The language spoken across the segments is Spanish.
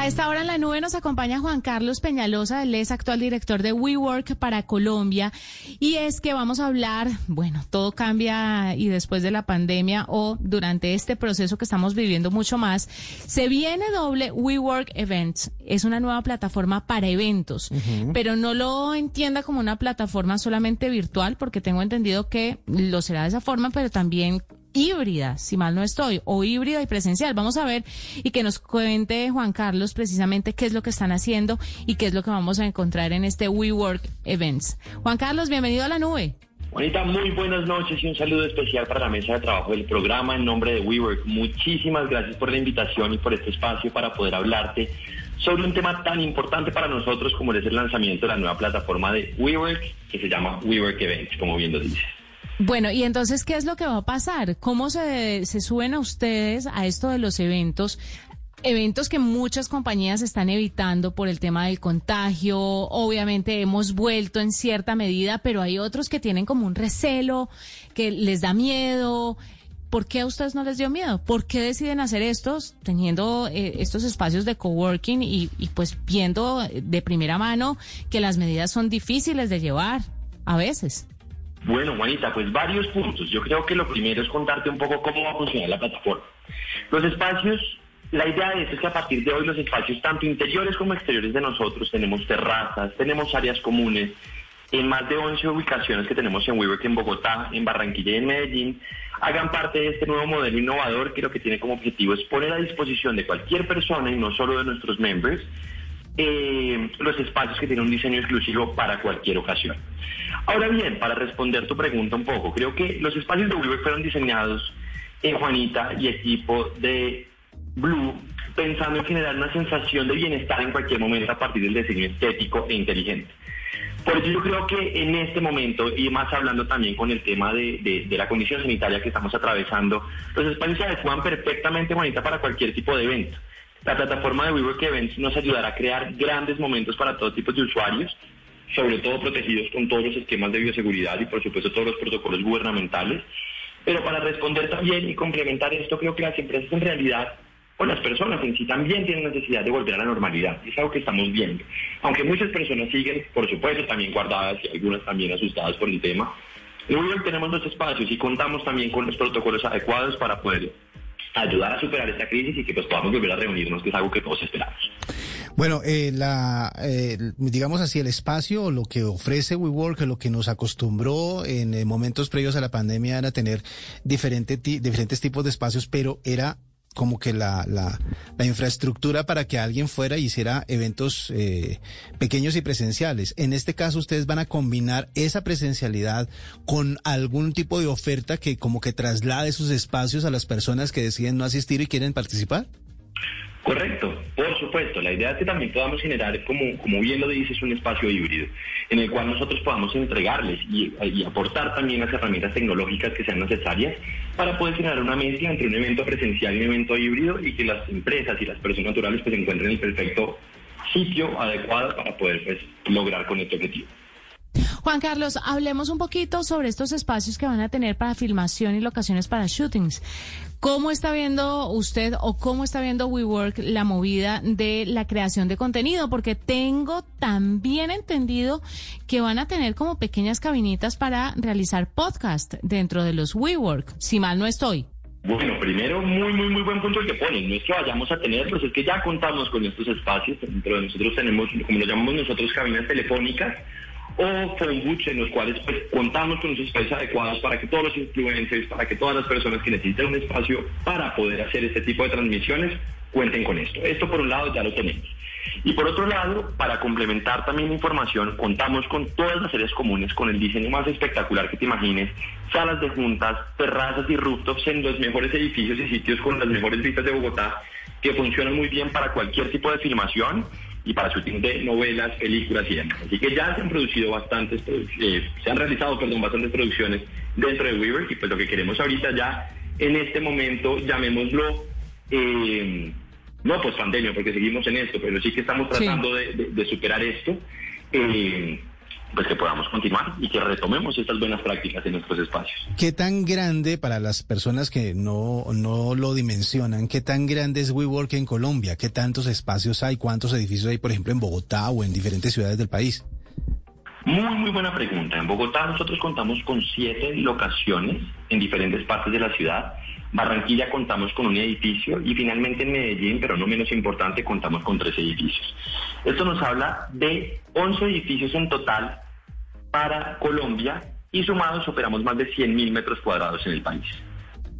A esta hora en la nube nos acompaña Juan Carlos Peñalosa, él es actual director de WeWork para Colombia. Y es que vamos a hablar, bueno, todo cambia y después de la pandemia o durante este proceso que estamos viviendo mucho más, se viene doble WeWork Events. Es una nueva plataforma para eventos, pero no lo entienda como una plataforma solamente virtual, porque tengo entendido que lo será de esa forma, pero también híbrida, si mal no estoy, o híbrida y presencial. Vamos a ver y que nos cuente Juan Carlos precisamente qué es lo que están haciendo y qué es lo que vamos a encontrar en este WeWork Events. Juan Carlos, bienvenido a la nube. Juanita, muy buenas noches y un saludo especial para la mesa de trabajo del programa en nombre de WeWork. Muchísimas gracias por la invitación y por este espacio para poder hablarte sobre un tema tan importante para nosotros como es el lanzamiento de la nueva plataforma de WeWork que se llama WeWork Events, como bien lo dices. Bueno, y entonces, ¿qué es lo que va a pasar? ¿Cómo se, se suben a ustedes a esto de los eventos? Eventos que muchas compañías están evitando por el tema del contagio. Obviamente hemos vuelto en cierta medida, pero hay otros que tienen como un recelo, que les da miedo. ¿Por qué a ustedes no les dio miedo? ¿Por qué deciden hacer estos, teniendo eh, estos espacios de coworking y, y pues viendo de primera mano que las medidas son difíciles de llevar a veces? Bueno, Juanita, pues varios puntos. Yo creo que lo primero es contarte un poco cómo va a funcionar la plataforma. Los espacios, la idea es que a partir de hoy los espacios, tanto interiores como exteriores de nosotros, tenemos terrazas, tenemos áreas comunes, en más de 11 ubicaciones que tenemos en WeWork en Bogotá, en Barranquilla y en Medellín, hagan parte de este nuevo modelo innovador que lo que tiene como objetivo es poner a disposición de cualquier persona y no solo de nuestros members eh, los espacios que tienen un diseño exclusivo para cualquier ocasión. Ahora bien, para responder tu pregunta un poco, creo que los espacios de WeWork fueron diseñados en Juanita y equipo de Blue pensando en generar una sensación de bienestar en cualquier momento a partir del diseño estético e inteligente. Por eso yo creo que en este momento, y más hablando también con el tema de, la condición sanitaria que estamos atravesando, los espacios se adecuan perfectamente, Juanita, para cualquier tipo de evento. La plataforma de WeWork Events nos ayudará a crear grandes momentos para todo tipo de usuarios, sobre todo protegidos con todos los esquemas de bioseguridad y por supuesto todos los protocolos gubernamentales. Pero para responder también y complementar esto, creo que las empresas en realidad o las personas en sí también tienen necesidad de volver a la normalidad. Es algo que estamos viendo. Aunque muchas personas siguen, por supuesto, también guardadas y algunas también asustadas por el tema, en WeWork tenemos los espacios y contamos también con los protocolos adecuados para poder ayudar a superar esta crisis y que pues podamos volver a reunirnos, que es algo que todos esperamos. Bueno, eh, la, eh, digamos así, el espacio, lo que ofrece WeWork, lo que nos acostumbró en eh, momentos previos a la pandemia era tener diferente diferentes tipos de espacios, pero era como que la, la, la, infraestructura para que alguien fuera y hiciera eventos eh, pequeños y presenciales. En este caso, ustedes van a combinar esa presencialidad con algún tipo de oferta que como que traslade sus espacios a las personas que deciden no asistir y quieren participar. Correcto, por supuesto. La idea es que también podamos generar, como, como bien lo dices, un espacio híbrido en el cual nosotros podamos entregarles y, aportar también las herramientas tecnológicas que sean necesarias para poder generar una mezcla entre un evento presencial y un evento híbrido y que las empresas y las personas naturales pues encuentren el perfecto sitio adecuado para poder pues lograr con este objetivo. Juan Carlos, hablemos un poquito sobre estos espacios que van a tener para filmación y locaciones para shootings. ¿Cómo está viendo usted o cómo está viendo WeWork la movida de la creación de contenido? Porque tengo también entendido que van a tener como pequeñas cabinitas para realizar podcast dentro de los WeWork, si mal no estoy. Bueno, primero, muy, muy, muy buen punto el que ponen. No es que vayamos a tenerlos, es que ya contamos con estos espacios. Dentro de nosotros tenemos, como lo llamamos nosotros, cabinas telefónicas o phone en los cuales pues, contamos con los espacios adecuados para que todos los influencers, para que todas las personas que necesiten un espacio para poder hacer este tipo de transmisiones cuenten con esto. Esto por un lado ya lo tenemos. Y por otro lado, para complementar también la información, contamos con todas las áreas comunes, con el diseño más espectacular que te imagines, salas de juntas, terrazas y rooftops en los mejores edificios y sitios con las mejores vistas de Bogotá, que funcionan muy bien para cualquier tipo de filmación y para shooting de novelas, películas y demás. Así que ya se han producido bastantes, eh, se han realizado, perdón, bastantes producciones dentro de Weaver y pues lo que queremos ahorita ya en este momento, llamémoslo eh, no pues pandemia, porque seguimos en esto, pero sí que estamos tratando de, superar esto, eh, pues que podamos continuar y que retomemos estas buenas prácticas en nuestros espacios. ¿Qué tan grande, para las personas que no, no lo dimensionan, qué tan grande es WeWork en Colombia? ¿Qué tantos espacios hay? ¿Cuántos edificios hay, por ejemplo, en Bogotá o en diferentes ciudades del país? Muy, muy buena pregunta. En Bogotá nosotros contamos con siete locaciones en diferentes partes de la ciudad Barranquilla contamos con un edificio y finalmente en Medellín, pero no menos importante, contamos con tres edificios. Esto nos habla de 11 edificios en total para Colombia y sumados operamos más de 100.000 metros cuadrados en el país.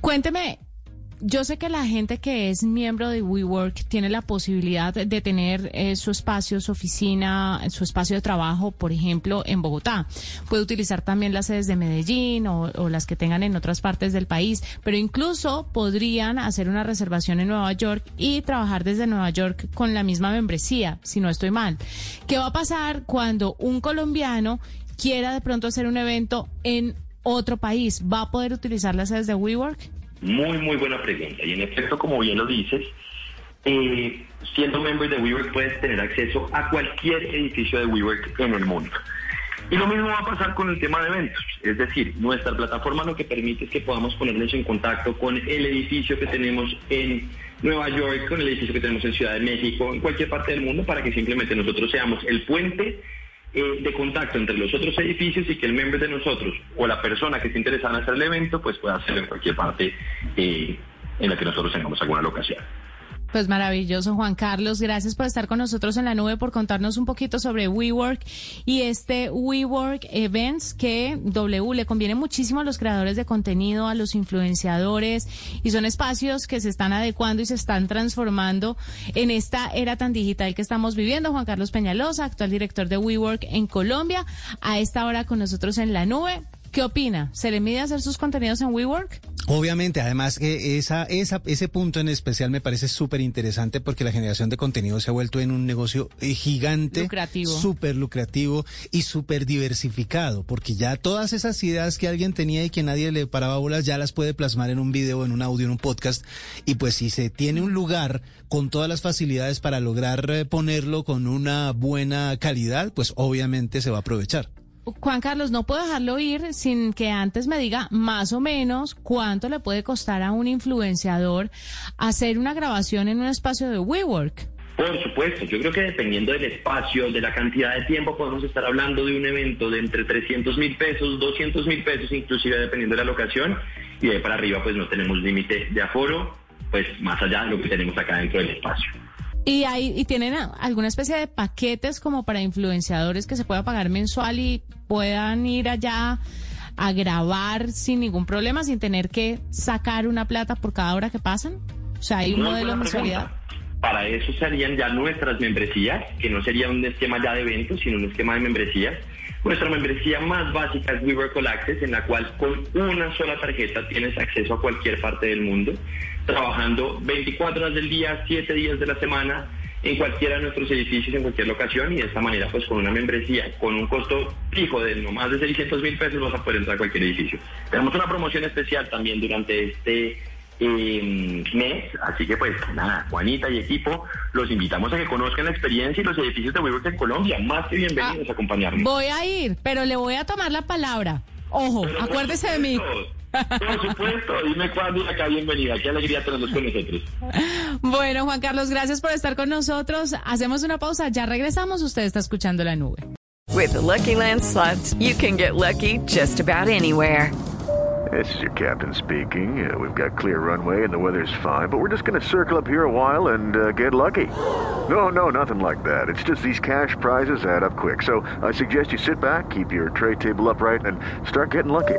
Cuénteme, yo sé que la gente que es miembro de WeWork tiene la posibilidad de tener eh, su espacio, su oficina, su espacio de trabajo, por ejemplo, en Bogotá. Puede utilizar también las sedes de Medellín o, las que tengan en otras partes del país, pero incluso podrían hacer una reservación en Nueva York y trabajar desde Nueva York con la misma membresía, si no estoy mal. ¿Qué va a pasar cuando un colombiano quiera de pronto hacer un evento en otro país? ¿Va a poder utilizar las sedes de WeWork? Muy, muy buena pregunta. Y en efecto, como bien lo dices, eh, siendo miembro de WeWork puedes tener acceso a cualquier edificio de WeWork en el mundo. Y lo mismo va a pasar con el tema de eventos. Es decir, nuestra plataforma lo que permite es que podamos ponernos en contacto con el edificio que tenemos en Nueva York, con el edificio que tenemos en Ciudad de México, en cualquier parte del mundo, para que simplemente nosotros seamos el puente eh, de contacto entre los otros edificios y que el miembro de nosotros o la persona que esté interesada en hacer el evento pues pueda hacerlo en cualquier parte eh, en la que nosotros tengamos alguna locación. Pues maravilloso, Juan Carlos. Gracias por estar con nosotros en la nube, por contarnos un poquito sobre WeWork y este WeWork Events que W le conviene muchísimo a los creadores de contenido, a los influenciadores y son espacios que se están adecuando y se están transformando en esta era tan digital que estamos viviendo. Juan Carlos Peñalosa, actual director de WeWork en Colombia, a esta hora con nosotros en la nube. ¿Qué opina? ¿Se le mide hacer sus contenidos en WeWork? Obviamente, además que esa, esa, ese punto en especial me parece súper interesante porque la generación de contenido se ha vuelto en un negocio eh, gigante, lucrativo. súper lucrativo y súper diversificado, porque ya todas esas ideas que alguien tenía y que nadie le paraba bolas ya las puede plasmar en un video, en un audio, en un podcast. Y pues si se tiene un lugar con todas las facilidades para lograr eh, ponerlo con una buena calidad, pues obviamente se va a aprovechar. Juan Carlos, no puedo dejarlo ir sin que antes me diga más o menos cuánto le puede costar a un influenciador hacer una grabación en un espacio de WeWork. Por supuesto, yo creo que dependiendo del espacio, de la cantidad de tiempo, podemos estar hablando de un evento de entre 300 mil pesos, 200 mil pesos, inclusive dependiendo de la locación, y de ahí para arriba pues no tenemos límite de aforo, pues más allá de lo que tenemos acá dentro del espacio. ¿Y, hay, ¿Y tienen alguna especie de paquetes como para influenciadores que se pueda pagar mensual y puedan ir allá a grabar sin ningún problema, sin tener que sacar una plata por cada hora que pasan? O sea, hay un modelo de mensualidad. Para eso serían ya nuestras membresías, que no sería un esquema ya de eventos, sino un esquema de membresías. Nuestra membresía más básica es WeWork All Access, en la cual con una sola tarjeta tienes acceso a cualquier parte del mundo trabajando 24 horas del día, 7 días de la semana, en cualquiera de nuestros edificios, en cualquier locación, y de esta manera, pues con una membresía, con un costo fijo de no más de 600 mil pesos, vas a poder entrar a cualquier edificio. Tenemos una promoción especial también durante este eh, mes, así que pues nada, Juanita y equipo, los invitamos a que conozcan la experiencia y los edificios de WeWork en Colombia. Más que bienvenidos a acompañarnos. Voy a ir, pero le voy a tomar la palabra. Ojo, acuérdese de mí. Por supuesto, dime cuándo y acá bienvenida. Qué alegría tenerlos con nosotros. Bueno, Juan Carlos, gracias por estar con nosotros. Hacemos una pausa, ya regresamos. Usted está escuchando La Nube. With the Lucky Land slots, you can get lucky just about anywhere. This is your captain speaking. Uh, we've got clear runway and the weather's fine, but we're just going to circle up here a while and uh, get lucky. No, no, nothing like that. It's just these cash prizes add up quick. So I suggest you sit back, keep your tray table upright, and start getting lucky.